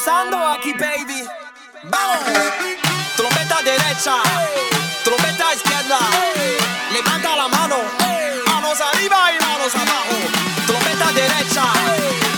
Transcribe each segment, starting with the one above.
pasando aquí, baby. Vamos. Trompeta derecha, trompeta izquierda. Levanta la mano, manos arriba y manos abajo. Trompeta derecha.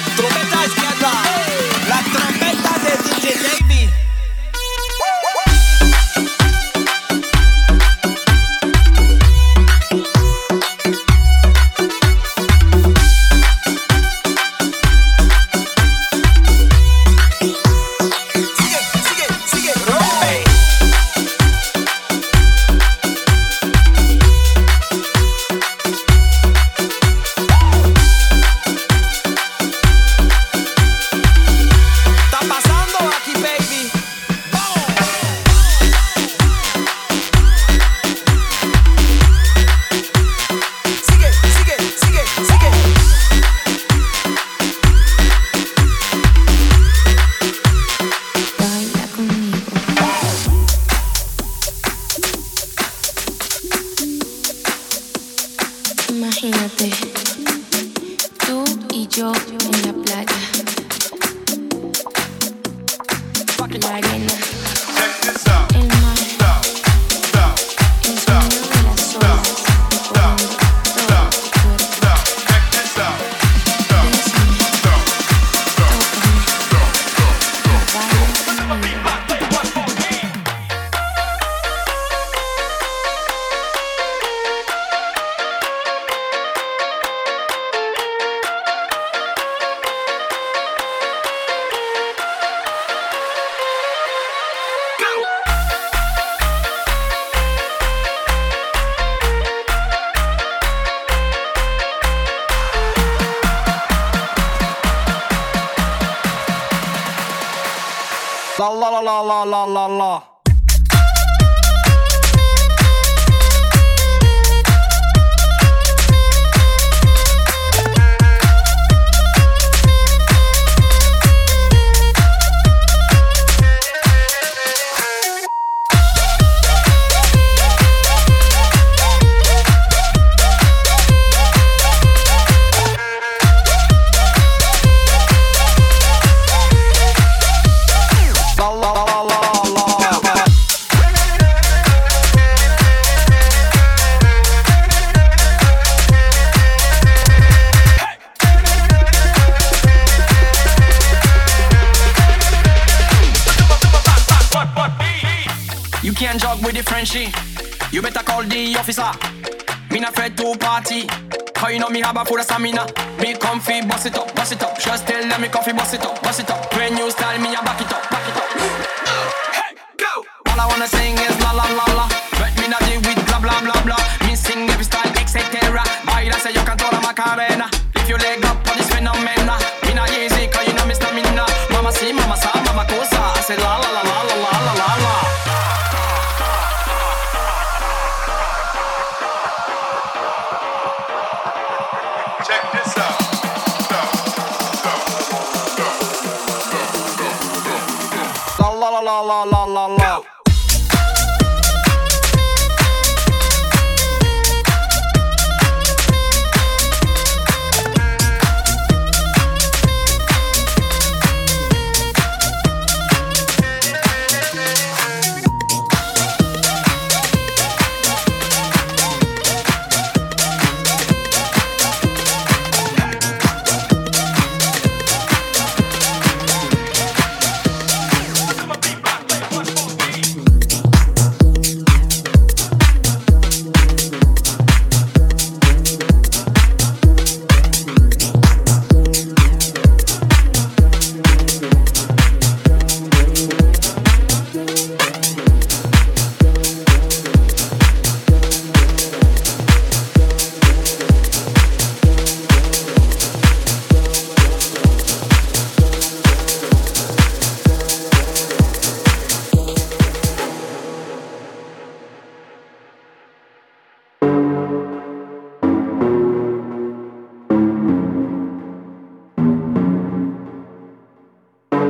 Frenchy. You better call the officer. Me not afraid to party. How you know me have a full of stamina? Me comfy, boss it up, boss it up. Just tell them me comfy, boss it up, bust it up. When you style me about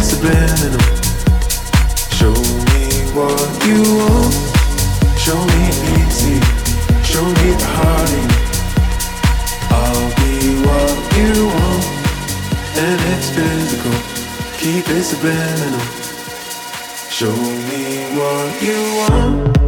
Subliminal. Show me what you want, show me easy, show me the. I'll be what you want, and it's physical. Keep it subliminal. Show me what you want.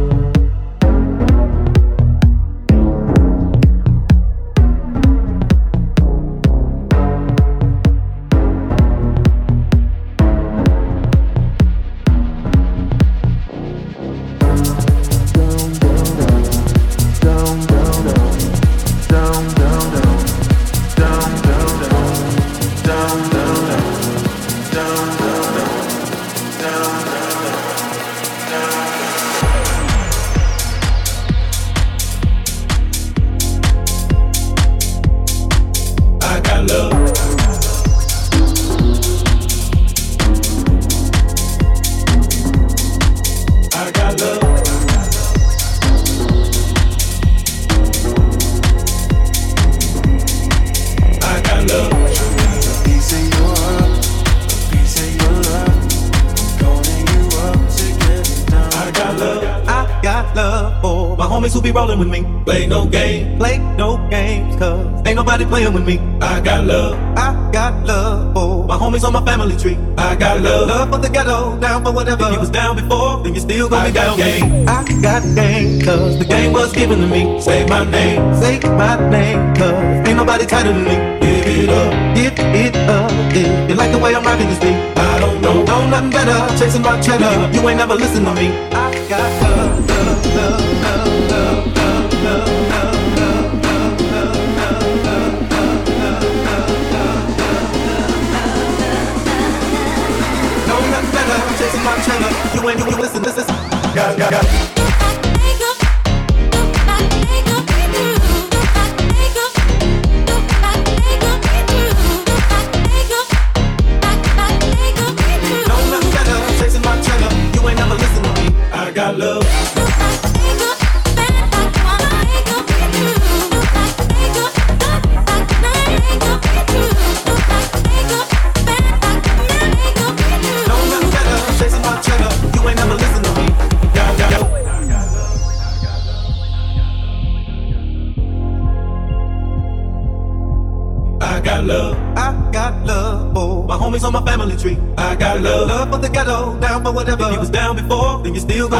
I got love. I got love for my homies on my family tree. I got love. Love for the ghetto, down for whatever. If you was down before, then you still gonna be down. Game. I got game, cause the game was given to me. Say my name, say my name, cause ain't nobody tighter than me. Give it up, give it up. If you like the way I'm rocking this beat, I don't know, know nothing better. Chasing my cheddar, you ain't never listen to me. I got love, love, love, love, love, my. You you listen, listen. Got, got, got.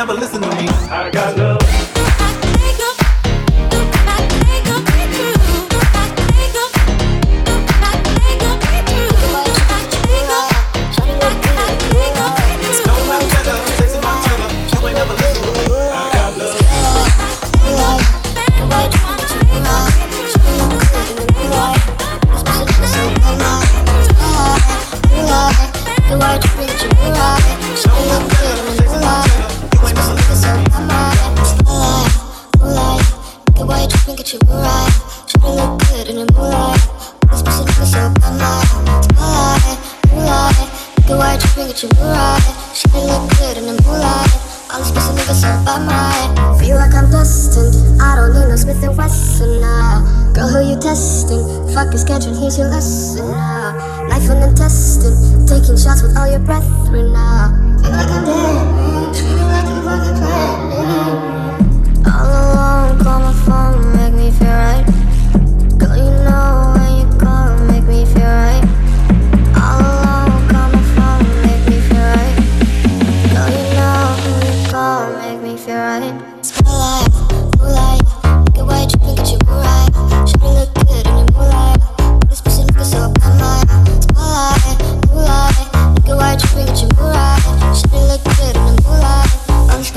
never listen to me. I got love. get you right. She can look good in the moonlight. All this person niggas so by my Feel like I'm destined. I don't need no Smith and Wesson now. Girl, who you testing? Fuck your schedule, here's your lesson now. Life and intestine, taking shots with all your breath right now. Feel like I'm dead.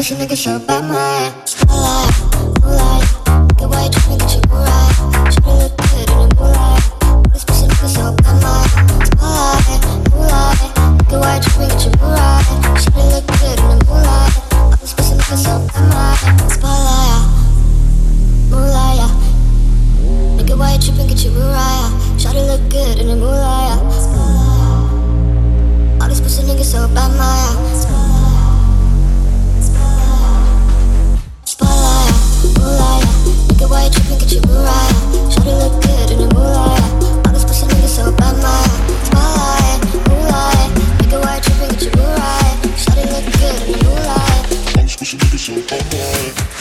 是那个小白马。pushing niggas so hard.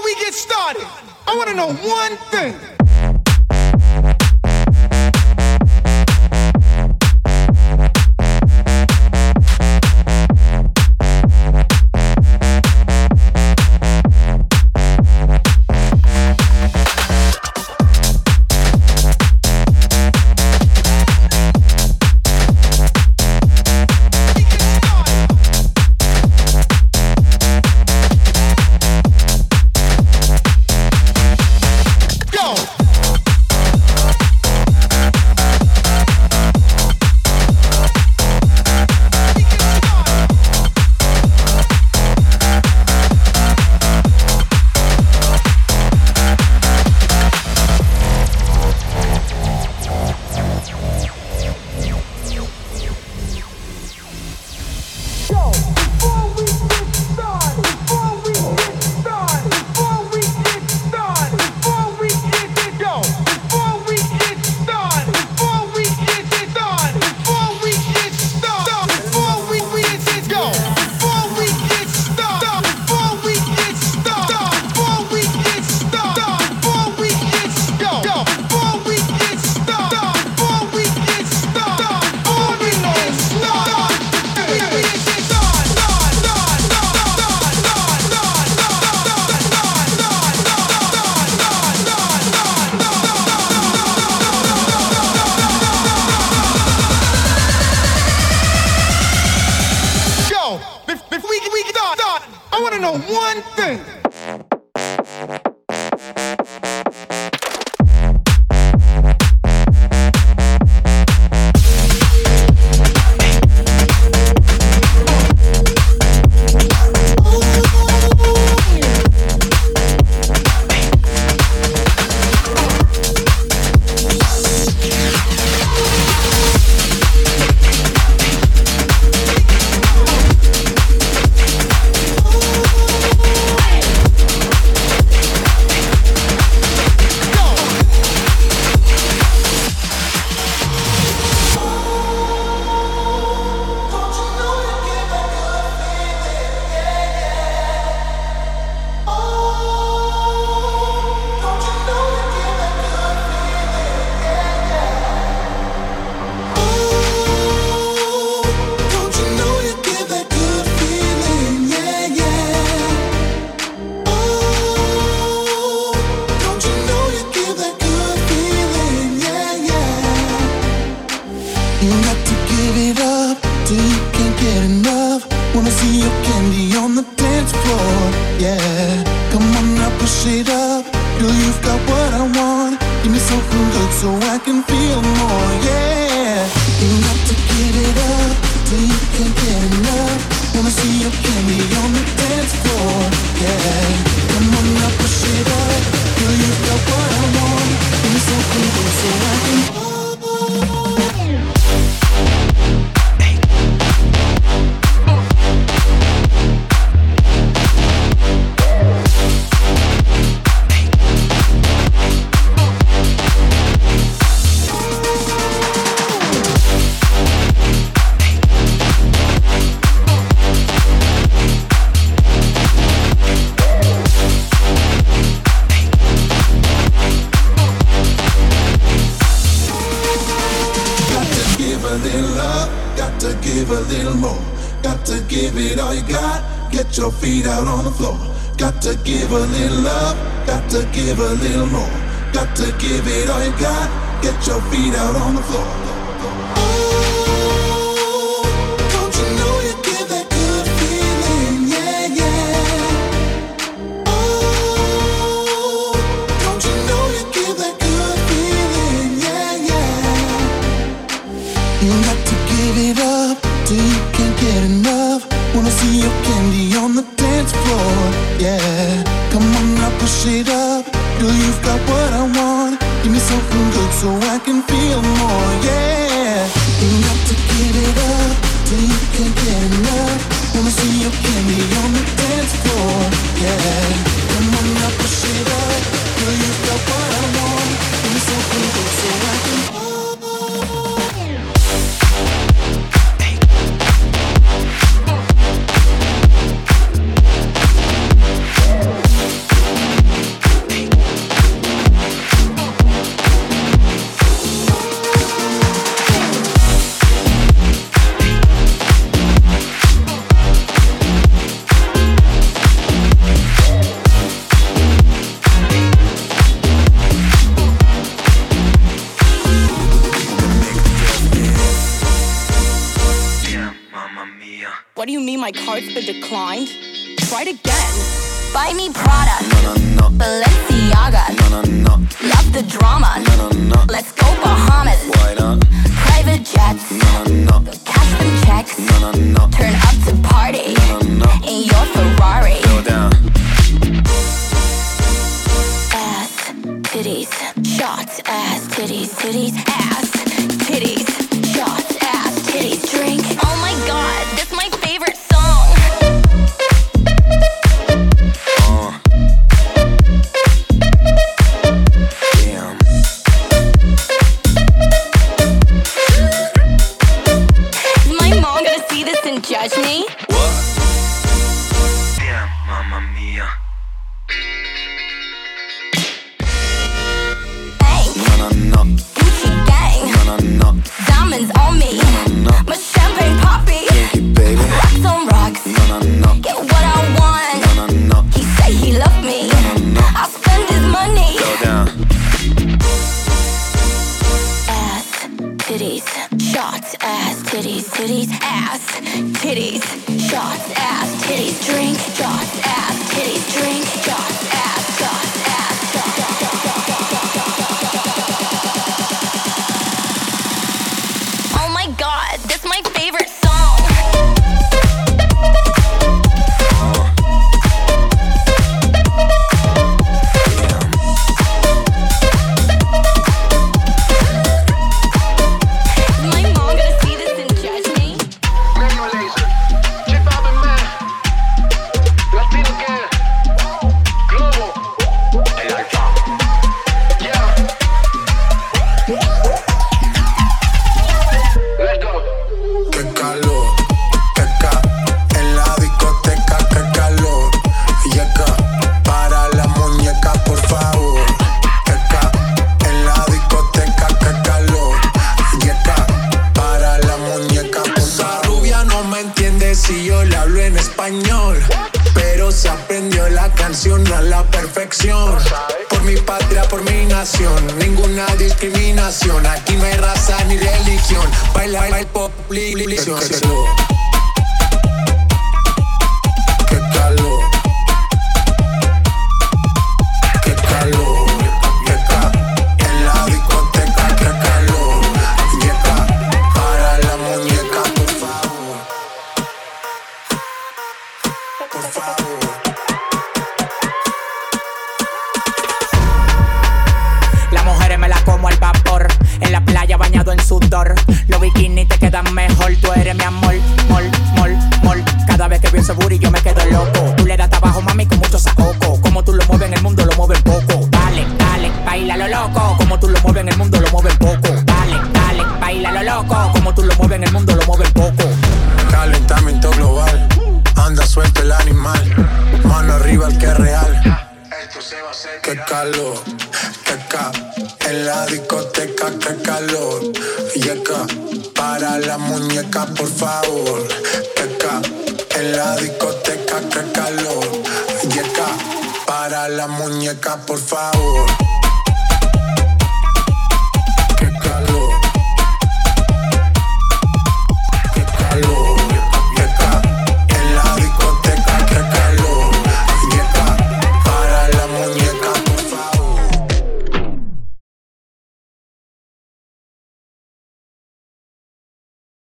Before we get started, I want to know one thing. So I can feel more. Yeah, little love, got to give a little more. Got to give it all you got, get your feet out on the floor. Got to give a little love, got to give a little more. Got to give it all you got, get your feet out on the floor. See your candy on the dance floor. Yeah, come on now, push it up. Girl, you've got what I want. Give me something good so I can feel more. Yeah, got to give it up till you can't get enough. Wanna see your candy on the declined? Try it again. Buy me Prada. Balenciaga. Love the drama. Let's go Bahamas. Private jets. Cash them checks. Turn up to party. In your Ferrari. Go down. Ass, titties, shots, ass, titties, titties, ass, titties, titties, ass, discriminación. Aquí no hay raza ni religión. Baila, baila, pop, ese booty yo me quedo loco. Tú le das trabajo, mami, con mucho saoco. Como tú lo mueves en el mundo, lo mueves poco. Dale, dale, baila lo loco. Como tú lo mueves en el mundo, lo mueves poco. Dale, dale, baila lo loco. Como tú lo mueves en el mundo, lo mueves poco. Calentamiento global, anda suelto el animal, mano arriba el que es real. Qué calor, qué ca, en la discoteca, qué calor. Y acá, para la muñeca, por favor. Qué ca, en la discoteca, qué calor. Y acá, para la muñeca, por favor.